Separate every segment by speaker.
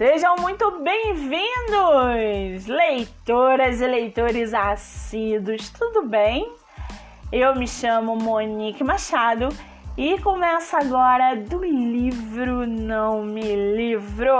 Speaker 1: Sejam muito bem-vindos, leitoras e leitores assíduos, tudo bem? Eu me chamo Monique Machado e começa agora do livro Não Me Livro.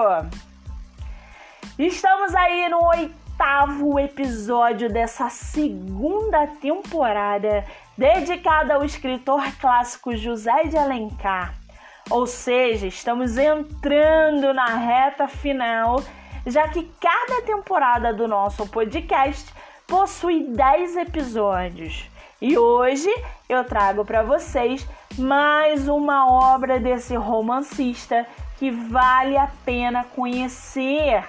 Speaker 1: Estamos aí no oitavo episódio dessa segunda temporada dedicada ao escritor clássico José de Alencar. Ou seja, estamos entrando na reta final, já que cada temporada do nosso podcast possui 10 episódios. E hoje eu trago para vocês mais uma obra desse romancista que vale a pena conhecer.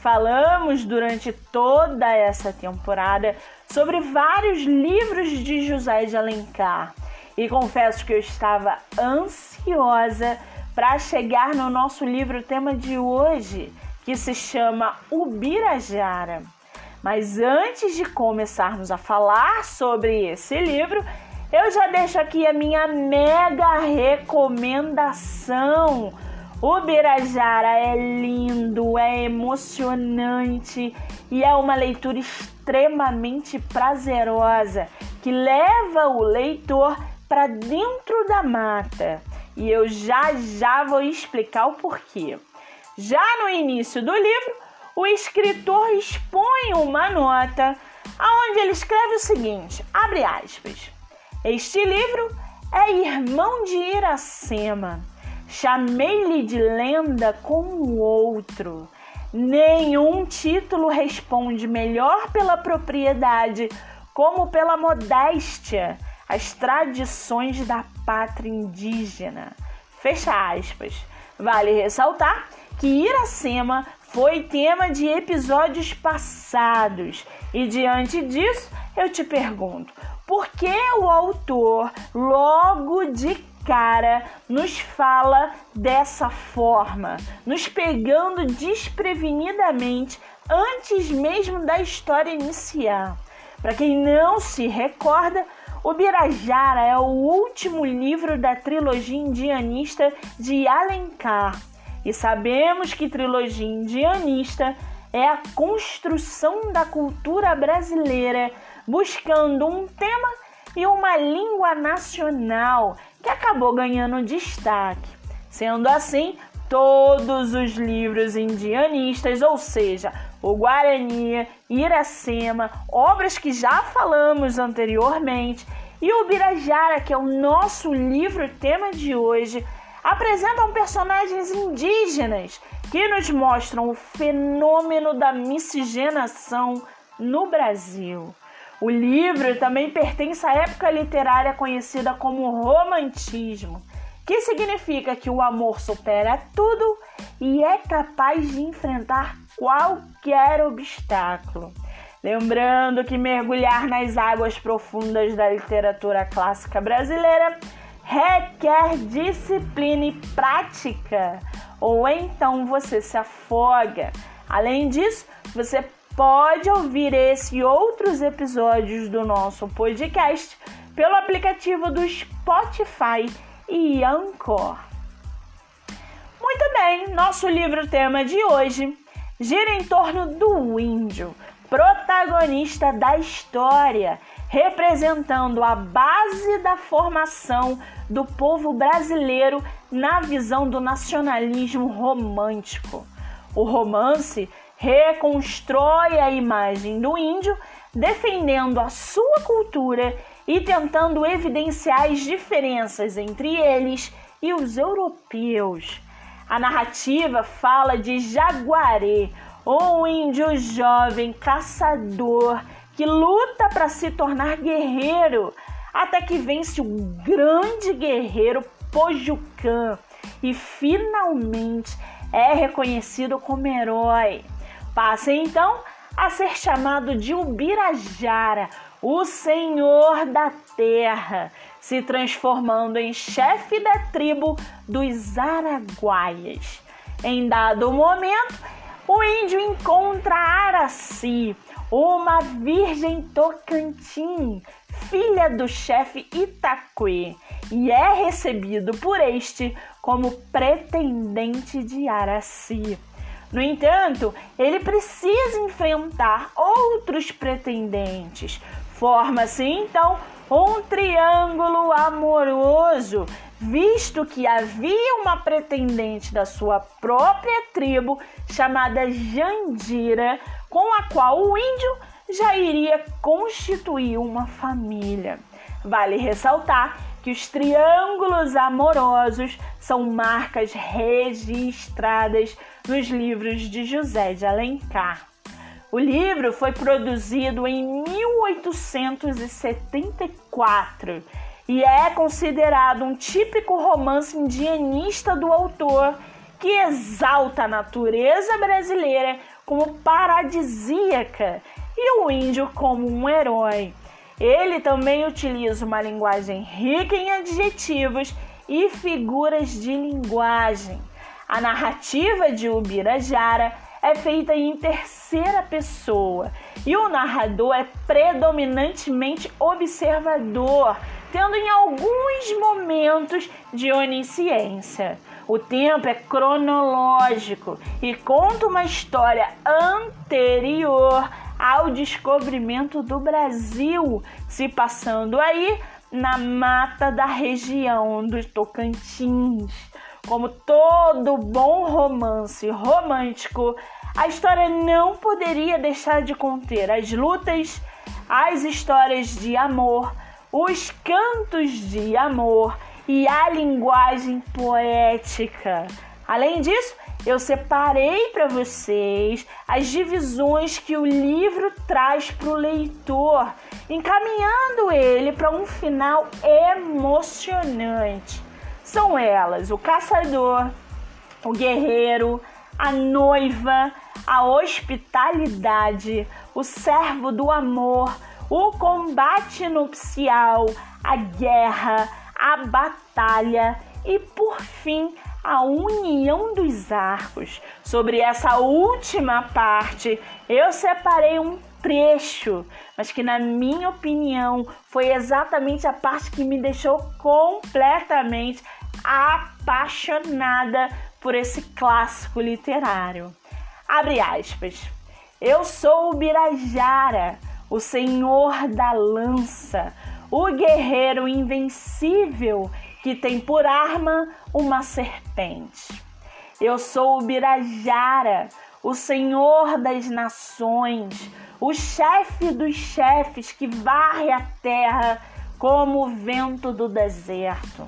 Speaker 1: Falamos durante toda essa temporada sobre vários livros de José de Alencar e confesso que eu estava ansiosa para chegar no nosso livro tema de hoje, que se chama Ubirajara. Mas antes de começarmos a falar sobre esse livro, eu já deixo aqui a minha mega recomendação. O Birajara é lindo, é emocionante e é uma leitura extremamente prazerosa que leva o leitor para dentro da mata. E eu já já vou explicar o porquê. Já no início do livro, o escritor expõe uma nota onde ele escreve o seguinte: abre aspas. Este livro é irmão de Iracema. Chamei-lhe de lenda como outro. Nenhum título responde melhor pela propriedade como pela modéstia as tradições da pátria indígena. Fecha aspas. Vale ressaltar que Iracema foi tema de episódios passados e diante disso eu te pergunto, por que o autor logo de cara nos fala dessa forma, nos pegando desprevenidamente antes mesmo da história iniciar? Para quem não se recorda, o Birajara é o último livro da trilogia indianista de Alencar. E sabemos que trilogia indianista é a construção da cultura brasileira, buscando um tema e uma língua nacional que acabou ganhando destaque. Sendo assim, todos os livros indianistas, ou seja, o Guarani, Iracema, obras que já falamos anteriormente, e o Birajara, que é o nosso livro tema de hoje, apresentam personagens indígenas que nos mostram o fenômeno da miscigenação no Brasil. O livro também pertence à época literária conhecida como Romantismo que significa que o amor supera tudo e é capaz de enfrentar qualquer obstáculo. Lembrando que mergulhar nas águas profundas da literatura clássica brasileira requer disciplina e prática, ou então você se afoga. Além disso, você pode ouvir esse e outros episódios do nosso podcast pelo aplicativo do Spotify e Anchor. Muito bem, nosso livro tema de hoje gira em torno do índio, protagonista da história, representando a base da formação do povo brasileiro na visão do nacionalismo romântico. O romance reconstrói a imagem do índio, defendendo a sua cultura e tentando evidenciar as diferenças entre eles e os europeus. A narrativa fala de Jaguaré, um índio jovem caçador que luta para se tornar guerreiro, até que vence o grande guerreiro Pojucan e finalmente é reconhecido como herói. Passa então a ser chamado de Ubirajara, o Senhor da Terra, se transformando em chefe da tribo dos Araguaias. Em dado momento, o índio encontra Araci, uma virgem Tocantim, filha do chefe Itaquê, e é recebido por este como pretendente de Araci. No entanto, ele precisa enfrentar outros pretendentes. Forma-se então um triângulo amoroso, visto que havia uma pretendente da sua própria tribo chamada Jandira, com a qual o índio já iria constituir uma família. Vale ressaltar que os triângulos amorosos são marcas registradas nos livros de José de Alencar. O livro foi produzido em 1874 e é considerado um típico romance indianista do autor que exalta a natureza brasileira como paradisíaca e o índio como um herói. Ele também utiliza uma linguagem rica em adjetivos e figuras de linguagem. A narrativa de Ubirajara é feita em terceira pessoa e o narrador é predominantemente observador, tendo em alguns momentos de onisciência. O tempo é cronológico e conta uma história anterior ao descobrimento do Brasil, se passando aí na mata da região do Tocantins. Como todo bom romance romântico, a história não poderia deixar de conter as lutas, as histórias de amor, os cantos de amor e a linguagem poética. Além disso, eu separei para vocês as divisões que o livro traz para o leitor, encaminhando ele para um final emocionante. São elas: o caçador, o guerreiro, a noiva, a hospitalidade, o servo do amor, o combate nupcial, a guerra, a batalha e, por fim, a união dos arcos. Sobre essa última parte, eu separei um trecho, mas que, na minha opinião, foi exatamente a parte que me deixou completamente apaixonada por esse clássico literário. Abre aspas. Eu sou o Birajara, o senhor da lança, o guerreiro invencível que tem por arma uma serpente. Eu sou o Birajara, o Senhor das nações, o chefe dos chefes que varre a terra como o vento do deserto.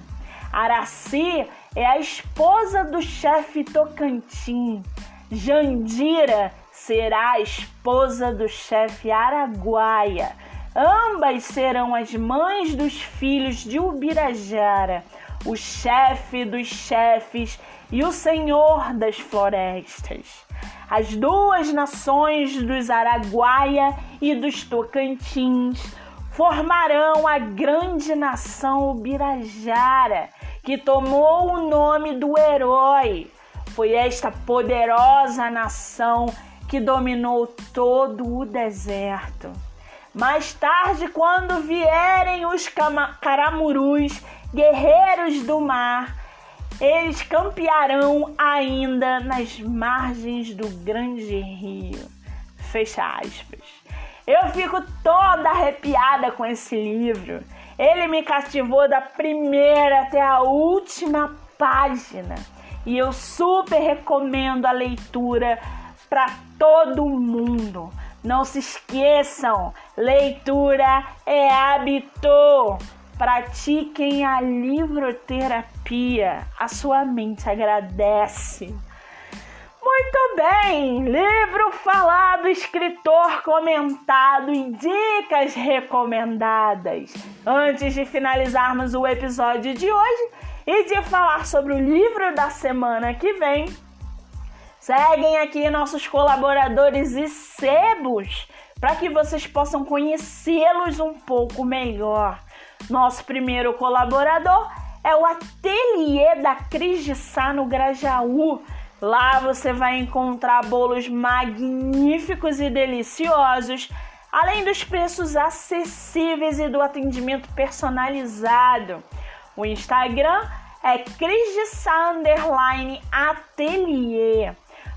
Speaker 1: Araci é a esposa do chefe Tocantins. Jandira será a esposa do chefe Araguaia. Ambas serão as mães dos filhos de Ubirajara, o chefe dos chefes e o senhor das florestas. As duas nações dos Araguaia e dos Tocantins formarão a grande nação Ubirajara, que tomou o nome do herói. Foi esta poderosa nação que dominou todo o deserto. Mais tarde, quando vierem os caramurus, guerreiros do mar, eles campearão ainda nas margens do grande rio. Fecha aspas. Eu fico toda arrepiada com esse livro. Ele me cativou da primeira até a última página. E eu super recomendo a leitura para todo mundo. Não se esqueçam, leitura é hábito. Pratiquem a livroterapia. A sua mente agradece. Muito bem! Livro falado, escritor comentado e dicas recomendadas. Antes de finalizarmos o episódio de hoje e de falar sobre o livro da semana que vem, Seguem aqui nossos colaboradores e sebos para que vocês possam conhecê-los um pouco melhor. Nosso primeiro colaborador é o Ateliê da Cris de Sá no Grajaú. Lá você vai encontrar bolos magníficos e deliciosos, além dos preços acessíveis e do atendimento personalizado. O Instagram é Cris Ateliê.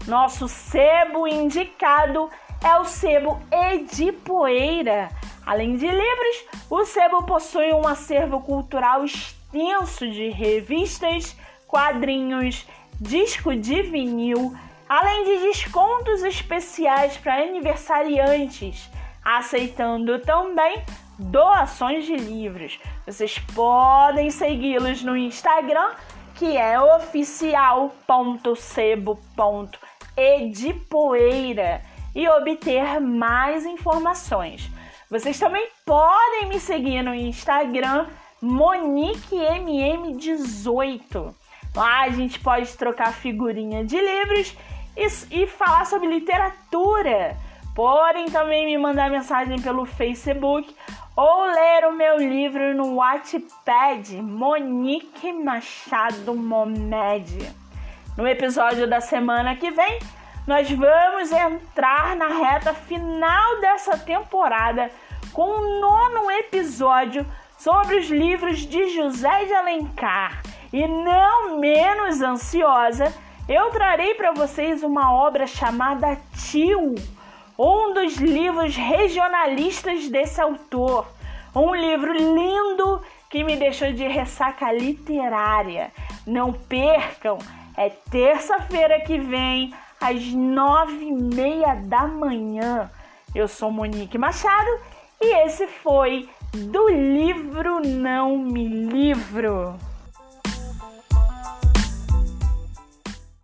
Speaker 1: Nosso sebo indicado é o sebo Edipoeira. Além de livros, o sebo possui um acervo cultural extenso de revistas, quadrinhos, disco de vinil, além de descontos especiais para aniversariantes, aceitando também doações de livros. Vocês podem segui-los no Instagram, que é oficial.sebo.edipoeira e obter mais informações. Vocês também podem me seguir no Instagram MoniqueMM18. Lá a gente pode trocar figurinha de livros e, e falar sobre literatura. Podem também me mandar mensagem pelo Facebook ou ler o meu livro no Wattpad, Monique Machado Momed. No episódio da semana que vem, nós vamos entrar na reta final dessa temporada com o nono episódio sobre os livros de José de Alencar. E não menos ansiosa, eu trarei para vocês uma obra chamada Tio, um dos livros regionalistas desse autor. Um livro lindo que me deixou de ressaca literária. Não percam, é terça-feira que vem, às nove e meia da manhã. Eu sou Monique Machado e esse foi do livro Não Me Livro.